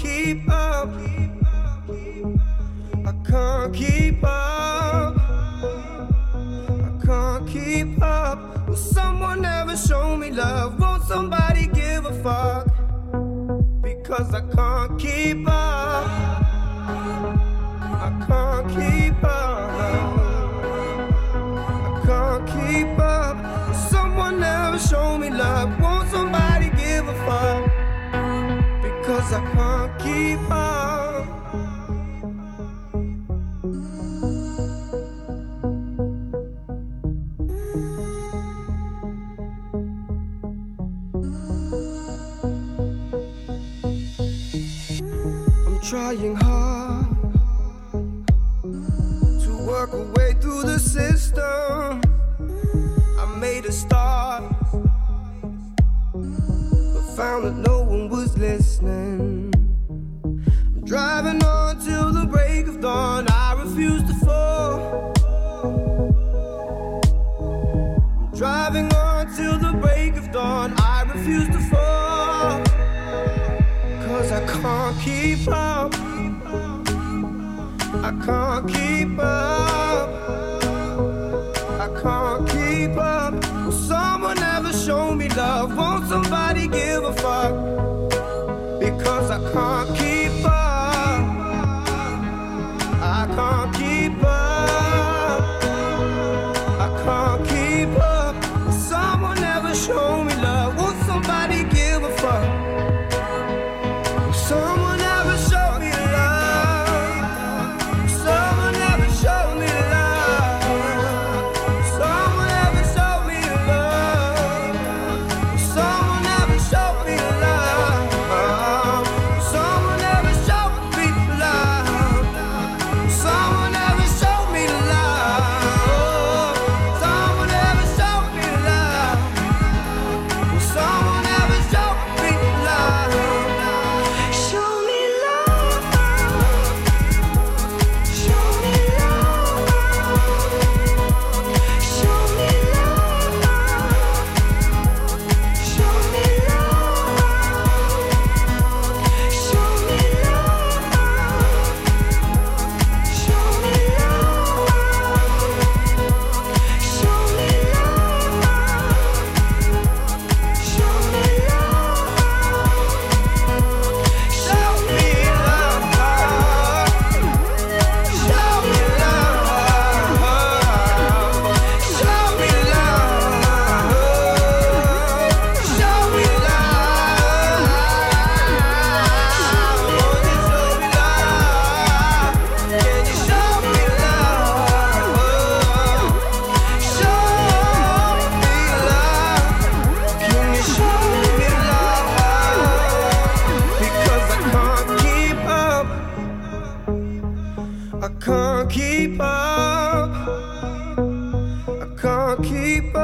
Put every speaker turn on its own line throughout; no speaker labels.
keep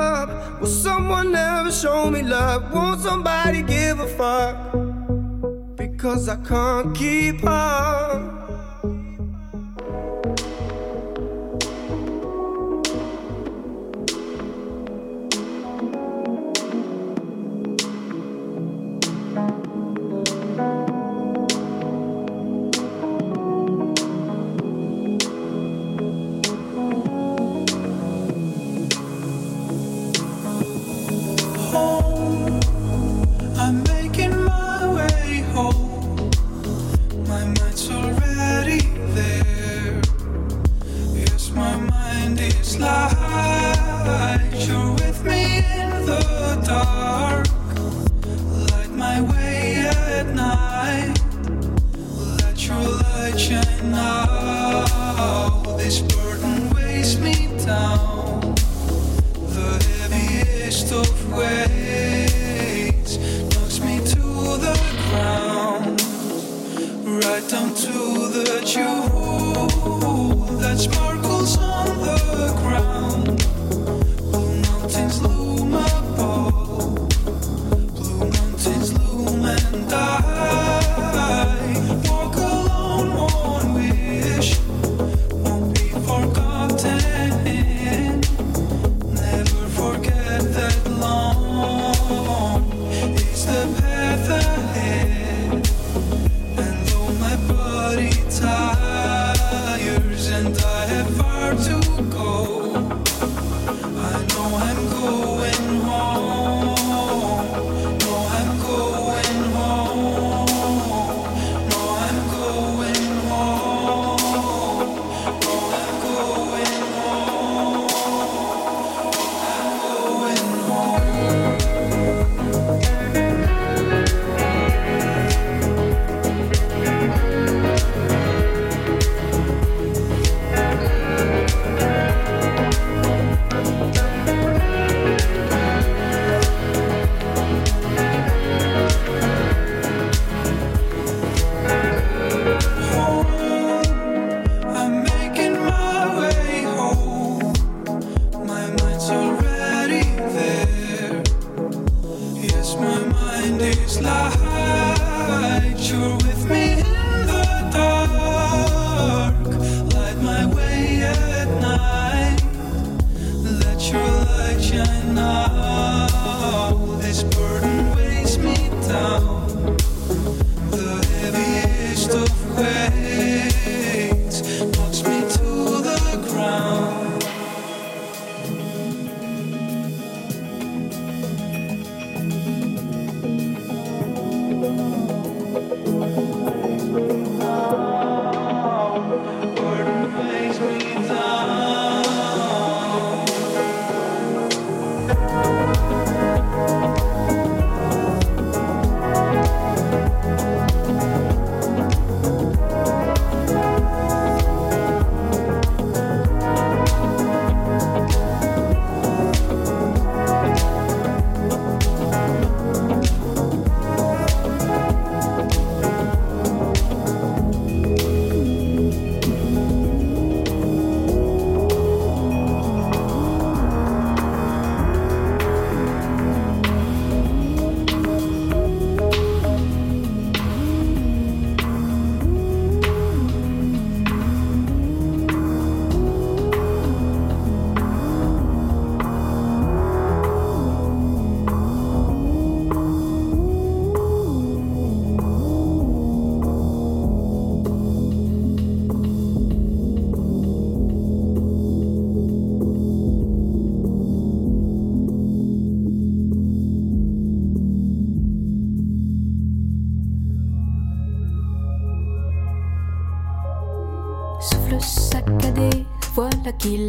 up? Will someone ever show me love? Won't somebody give a fuck? Because I can't keep up.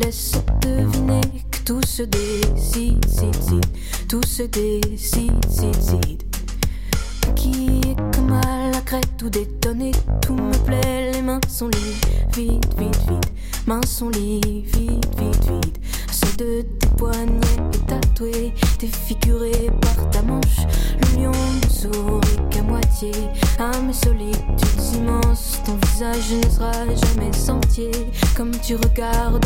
laisse deviner que tout se décide, tout se décide, Qui est comme à la crête, tout détonné, tout me plaît, les mains sont libres, vite, vite, vite, mains sont libres, vite, vite, vite. Ceux de tes poignets est tatoué, défiguré par ta manche, le lion ne sourit qu'à moitié, à mes solitudes immenses, ton visage ne sera jamais sentier, comme tu regardes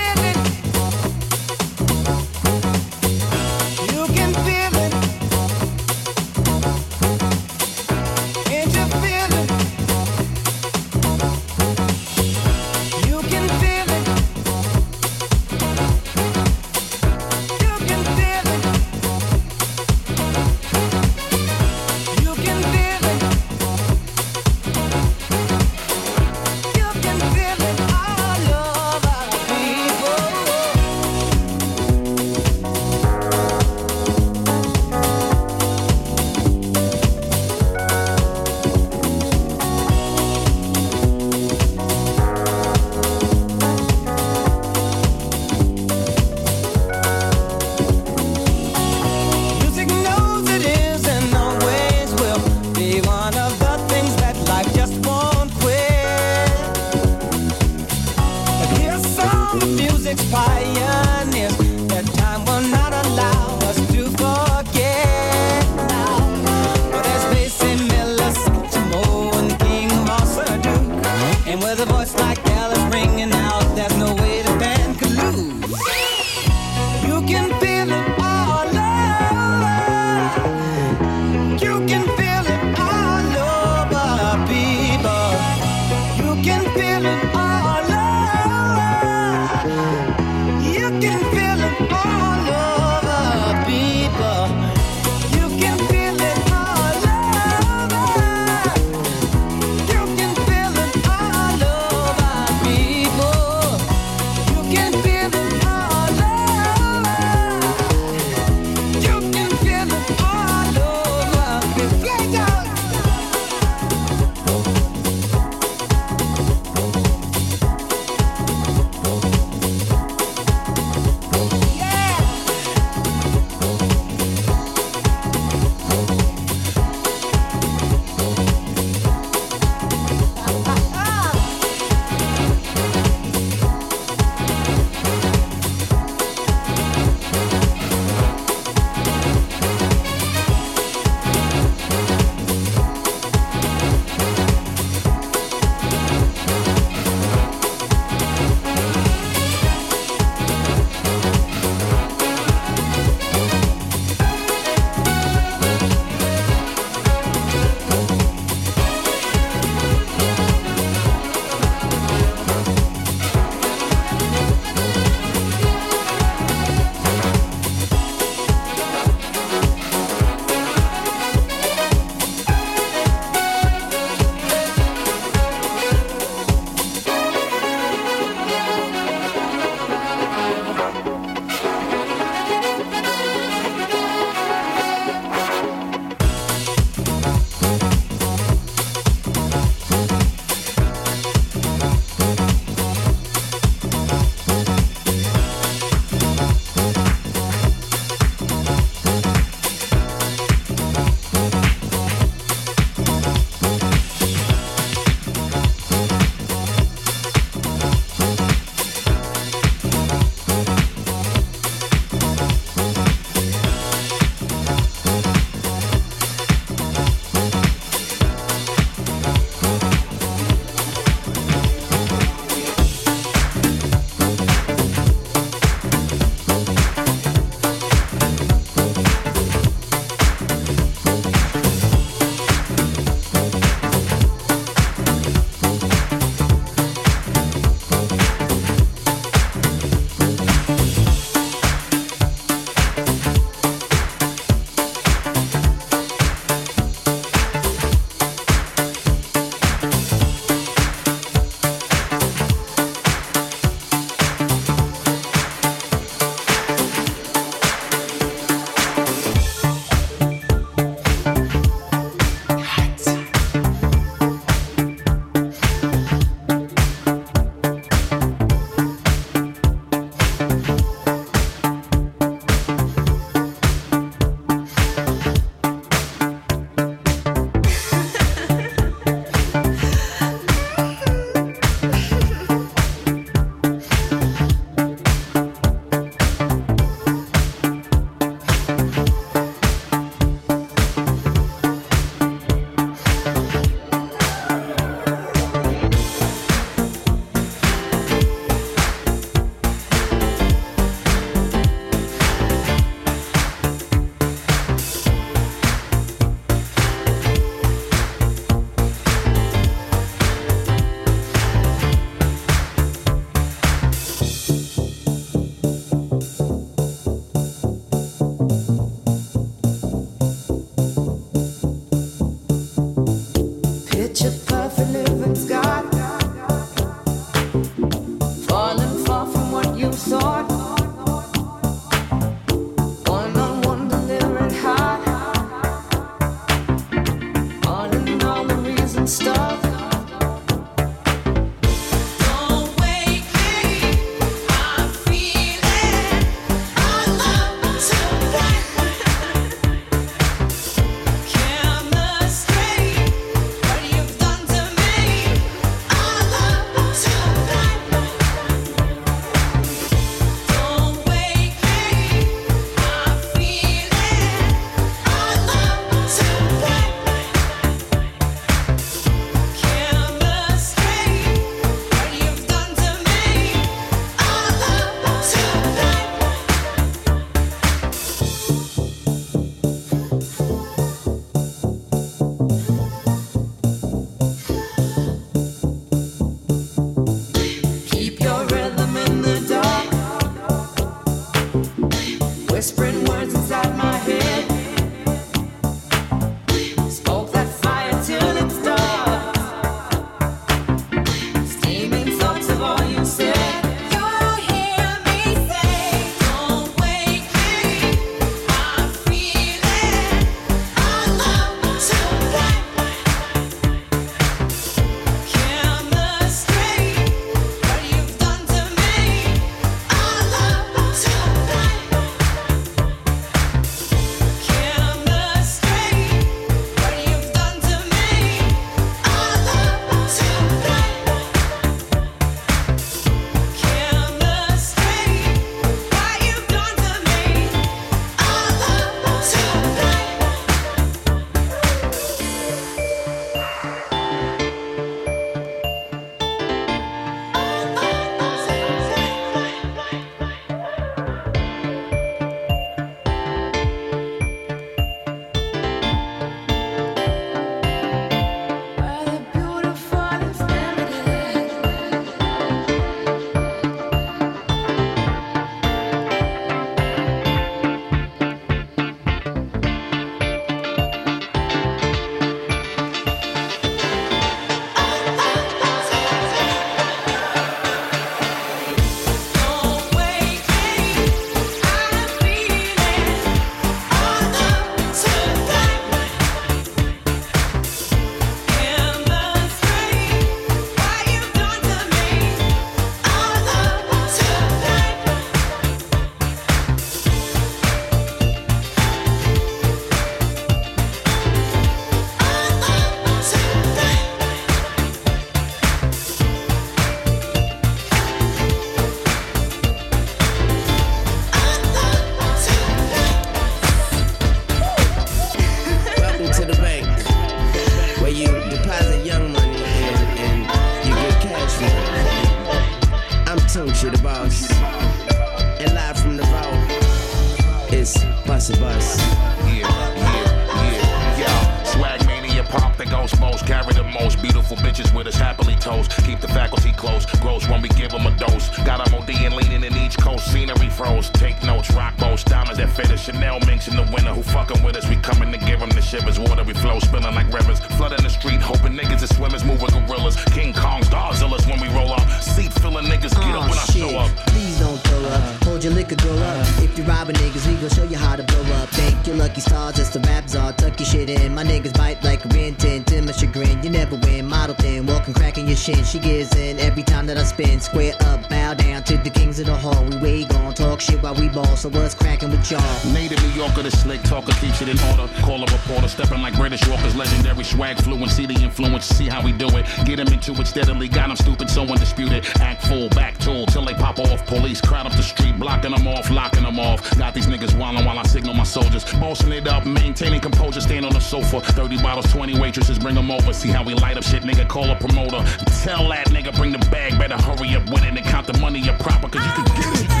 froze, take notes, rock bones most diamonds that Chanel minks in the winter who fucking with us. We coming to give them the shivers. Water we flow spilling like rivers. Flooding the street, hoping niggas swimmers, moving gorillas. King Godzilla's when we roll up. Seat filling niggas, get oh, up when shit. I show up. Ah, Please don't throw up. Hold your liquor, girl up. If you robbing niggas, we gon' show you how to blow up. Thank your lucky stars, it's the raps czar. Tuck your shit in. My niggas bite like a
rin tin. To my chagrin, you never win. Model thin, walking cracking your shin. She gives in every time that I spin. Square up, bow down to the
kings of the hall. We way gon' talk shit while we ball. So what's with y'all. Native New Yorker, the slick talker, keeps it in order. Call a reporter, stepping like British walkers, legendary swag fluent. See the influence, see how we do it. Get him into it steadily, got him stupid, so undisputed. Act full, back tool, till they pop off. Police crowd up the street, blocking them off, locking them off. Got these niggas wildin' while I signal my soldiers. Bossing it up, maintaining composure, stand on the sofa. 30 bottles, 20 waitresses, bring them over. See how we light up shit, nigga, call a promoter. Tell that nigga,
bring the
bag, better hurry up with it and count the money up proper, cause you can get it.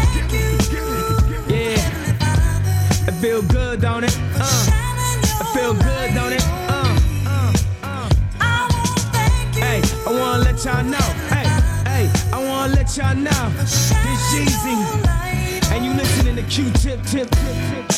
feel good, don't it? Uh, I feel good, don't it? Uh, uh, uh. Hey, I wanna let y'all know. Hey, hey, I wanna let y'all know. This Jeezy, and you listening to Q-Tip, tip, tip, tip.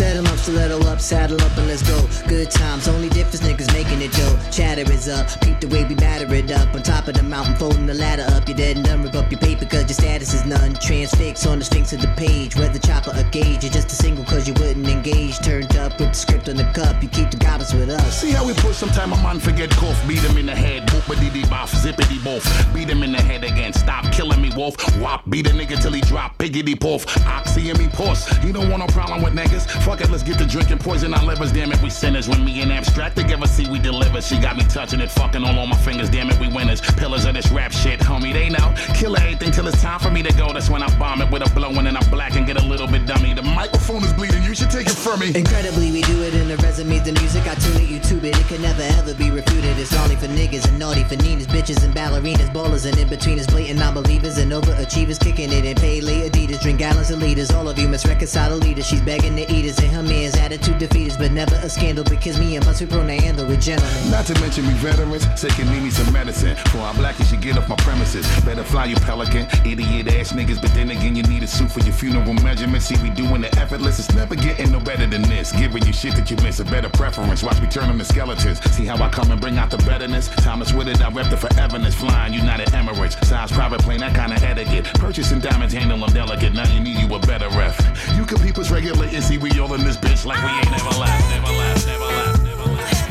Saddle up, saddle up, saddle up, and let's go. Good times, only difference niggas making it Yo, Chatter is up, peep the way we batter it up. On top of the mountain, folding the ladder up. You're dead and done, rip up your paper, cause your status is none. Transfix on the sphinx of the page, whether chopper or gauge. You're just a single, cause you wouldn't engage. Turned up with the script on the cup, you keep the goblins with us.
See how we push, sometime a man forget cough. Beat him in the head, boopity boff, zippity boff. Beat him in the head again, stop killing me, wolf. Wop, beat a nigga till he drop, piggity poof. Oxy and me pulse. He don't want no problem with niggas fuck it, let's get to drinking poison our livers, damn it, we sinners. When me and abstract together, see we deliver. She got me touching it, fucking all on my fingers, damn it, we winners. Pillars of this rap shit, homie, they know. Kill everything till it's time for me to go. That's when I bomb it with a blowing and I black and get a little bit dummy. The microphone is bleeding, you should take it from me.
Incredibly, we do it in the resumes, the music. I tune it, YouTube it. It can never ever be refuted. It's naughty for niggas and naughty for ninas, bitches and ballerinas, ballers and in betweeners, blatant non-believers and overachievers, kicking it in pay lay Adidas, drink gallons of liters. All of you must reconcile the leader. She's begging to eat us and her man's attitude defeaters, but never a scandal because me and prone to handle with gentlemen.
Not to mention we veterans, taking need me some medicine. For our blackies, you should get off my premises. Better fly you pelican, idiot ass niggas. But then again, you need a suit for your funeral measurements. See, we doing the effortless. It's never getting no better than this. Giving you shit that you miss, a better preference. Watch me turn them to skeletons. See how I come and bring out the betterness. Thomas with it, I rep the foreverness. Flying United Emirates, size private plane, that kind of etiquette. Purchasing diamonds, handle them delicate. Now you need you a better ref. You can peep us regulating. See, we all in this bitch like we ain't never left, never left, never left, never left.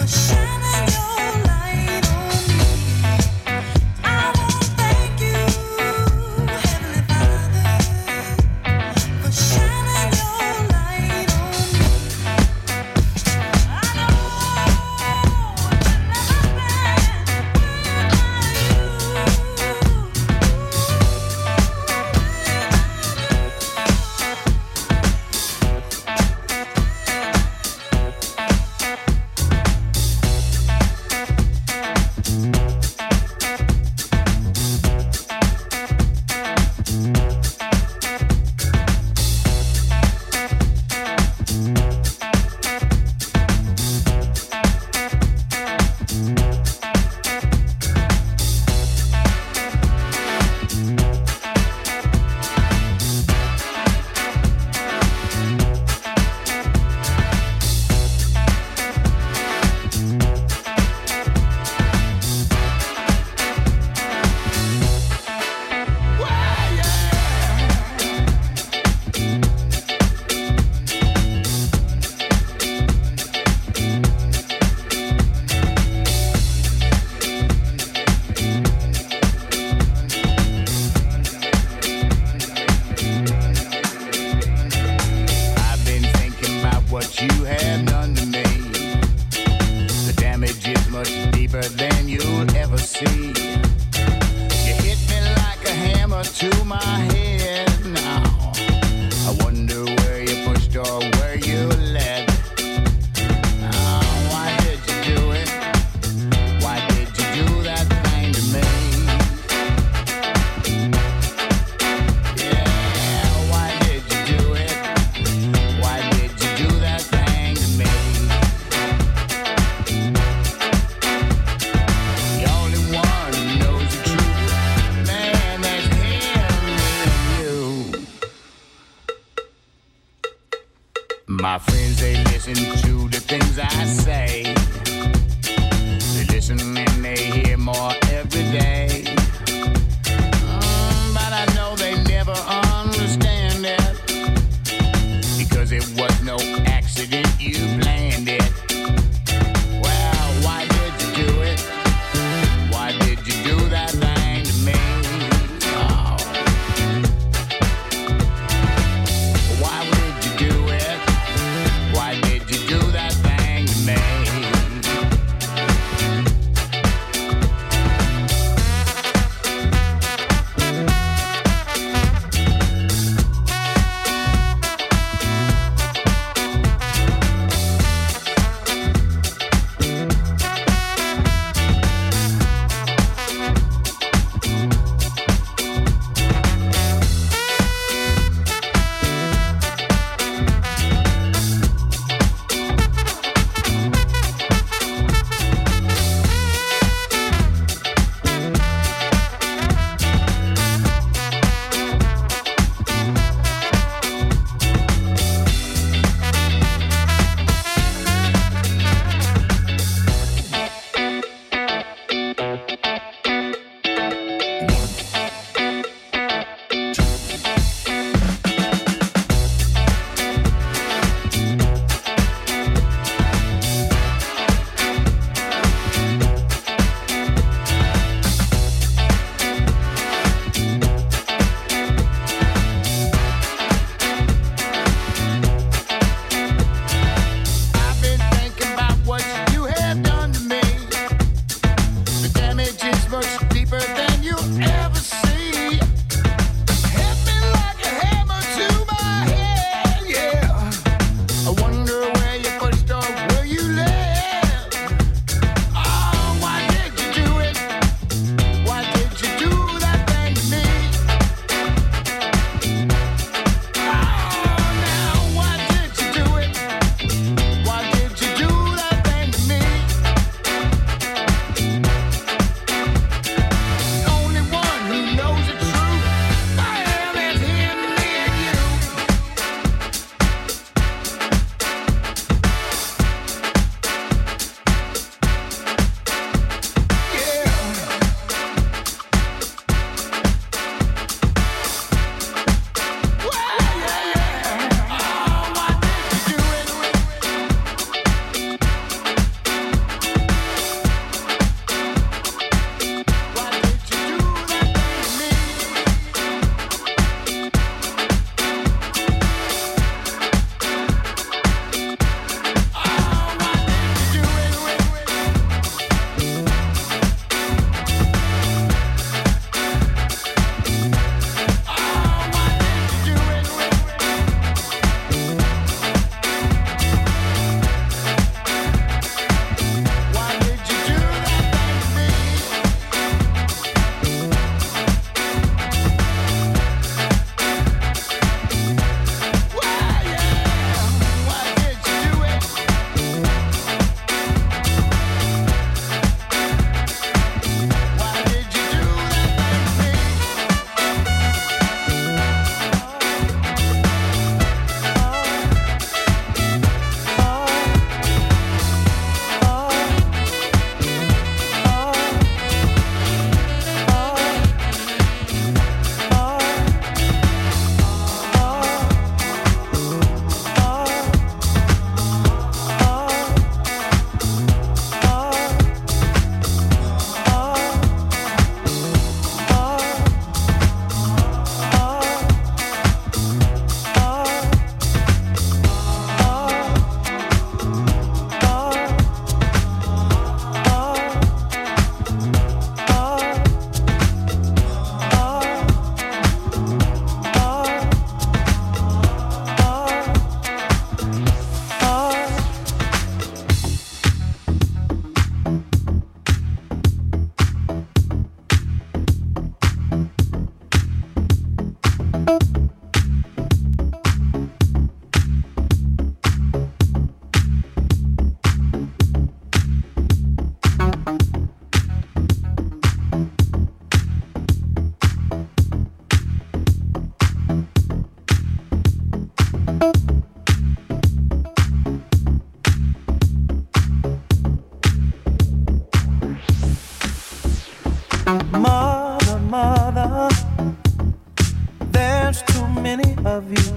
I've of you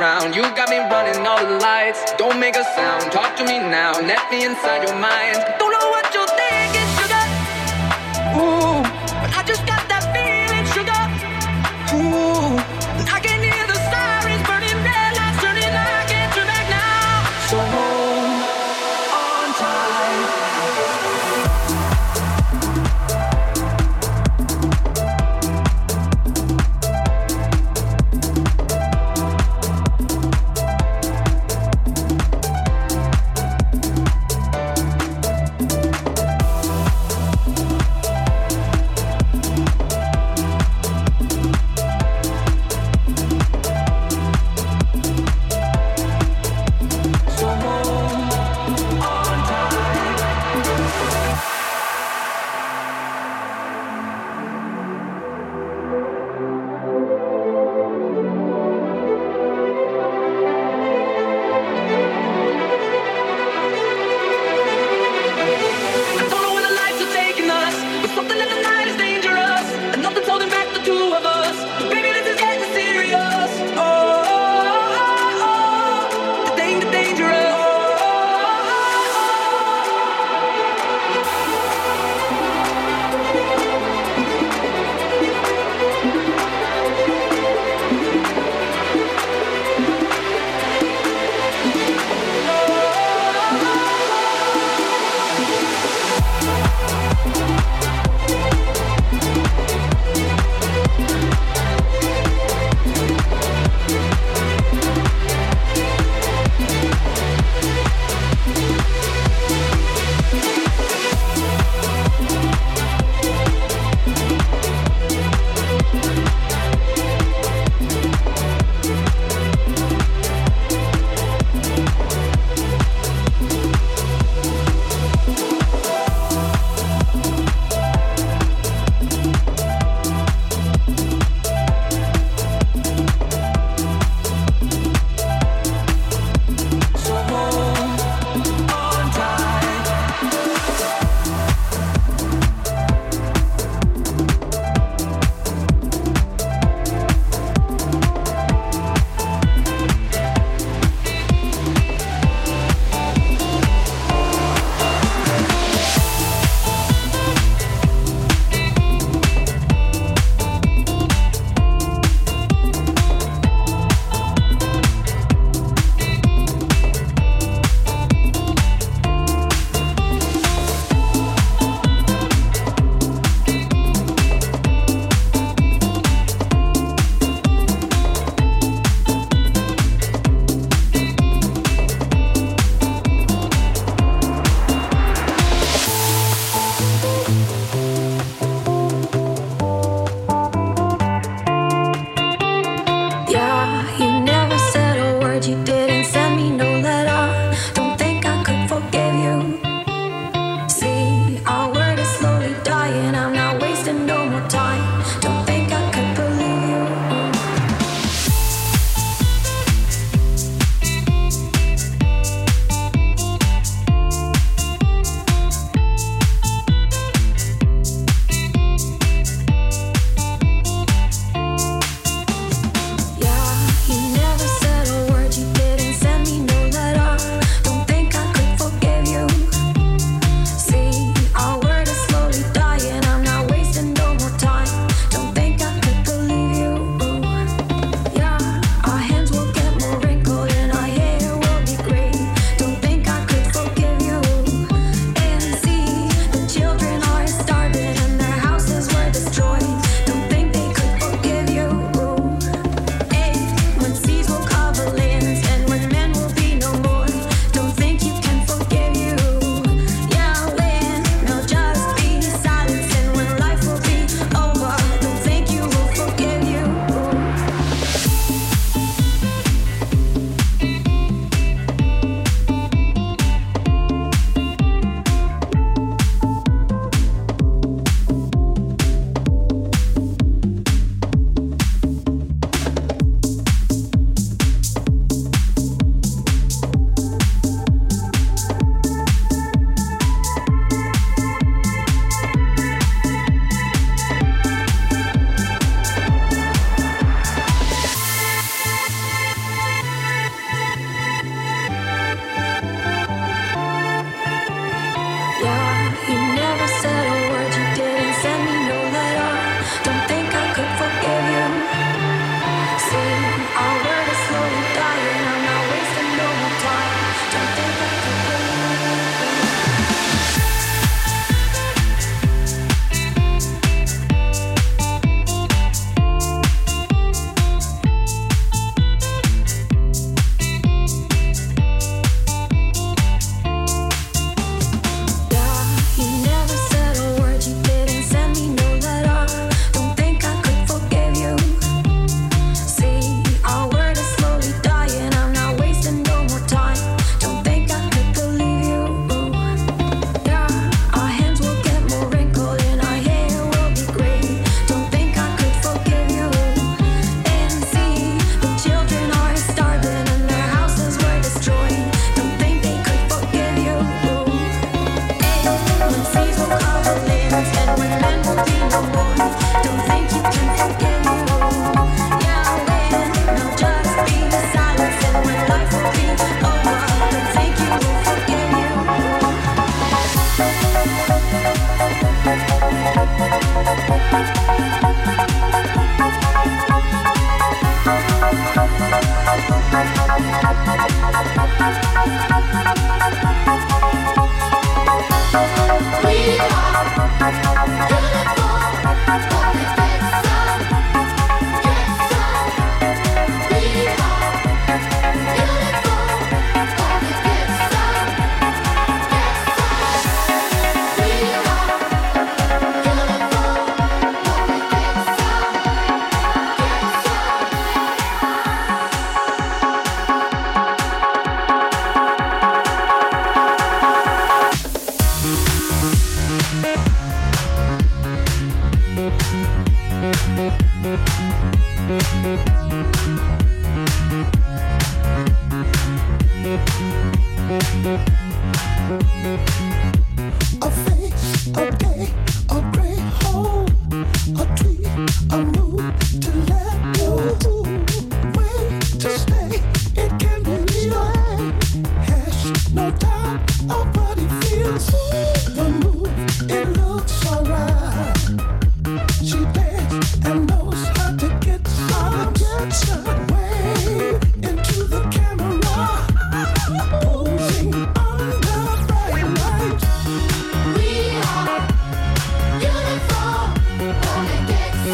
around. You got me running all the lights. Don't make a sound. Talk to me now. Let me inside your mind.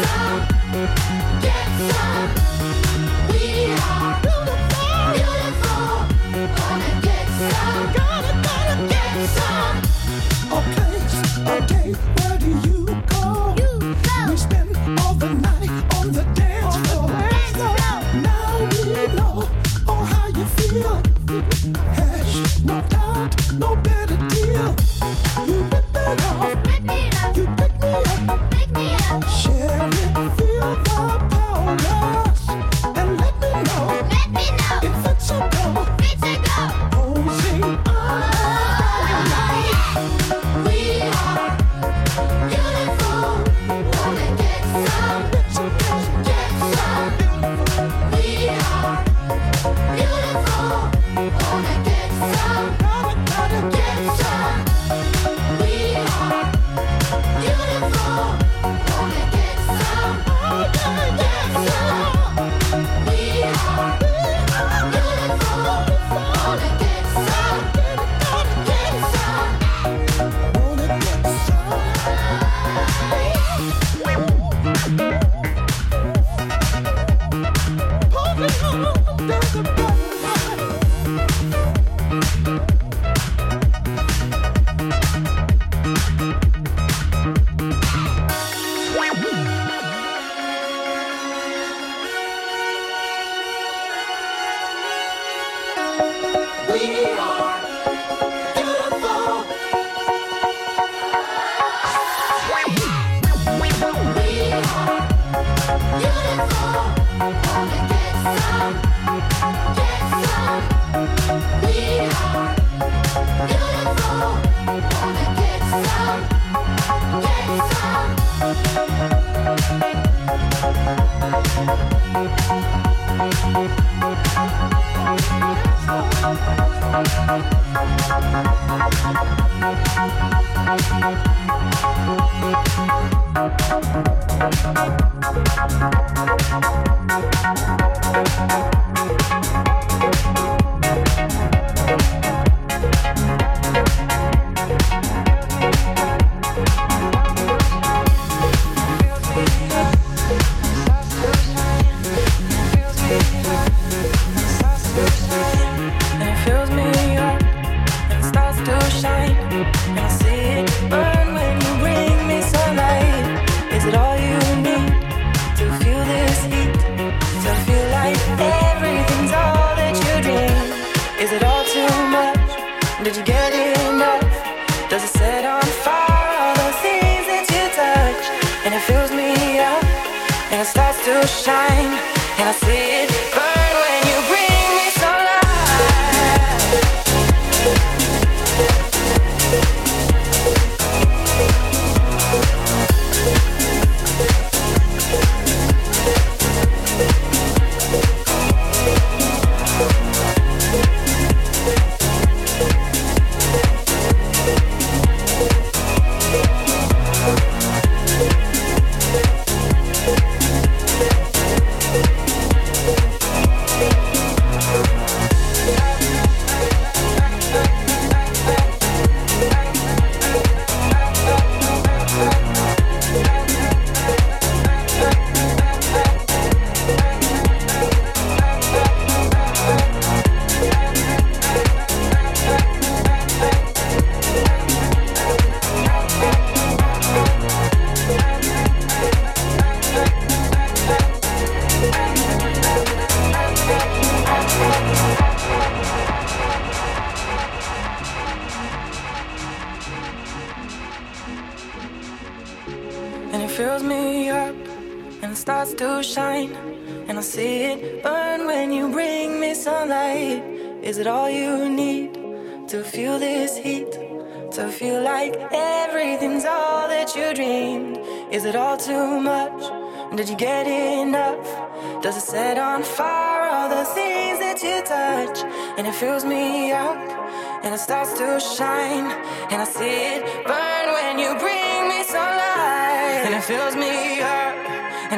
some, get some.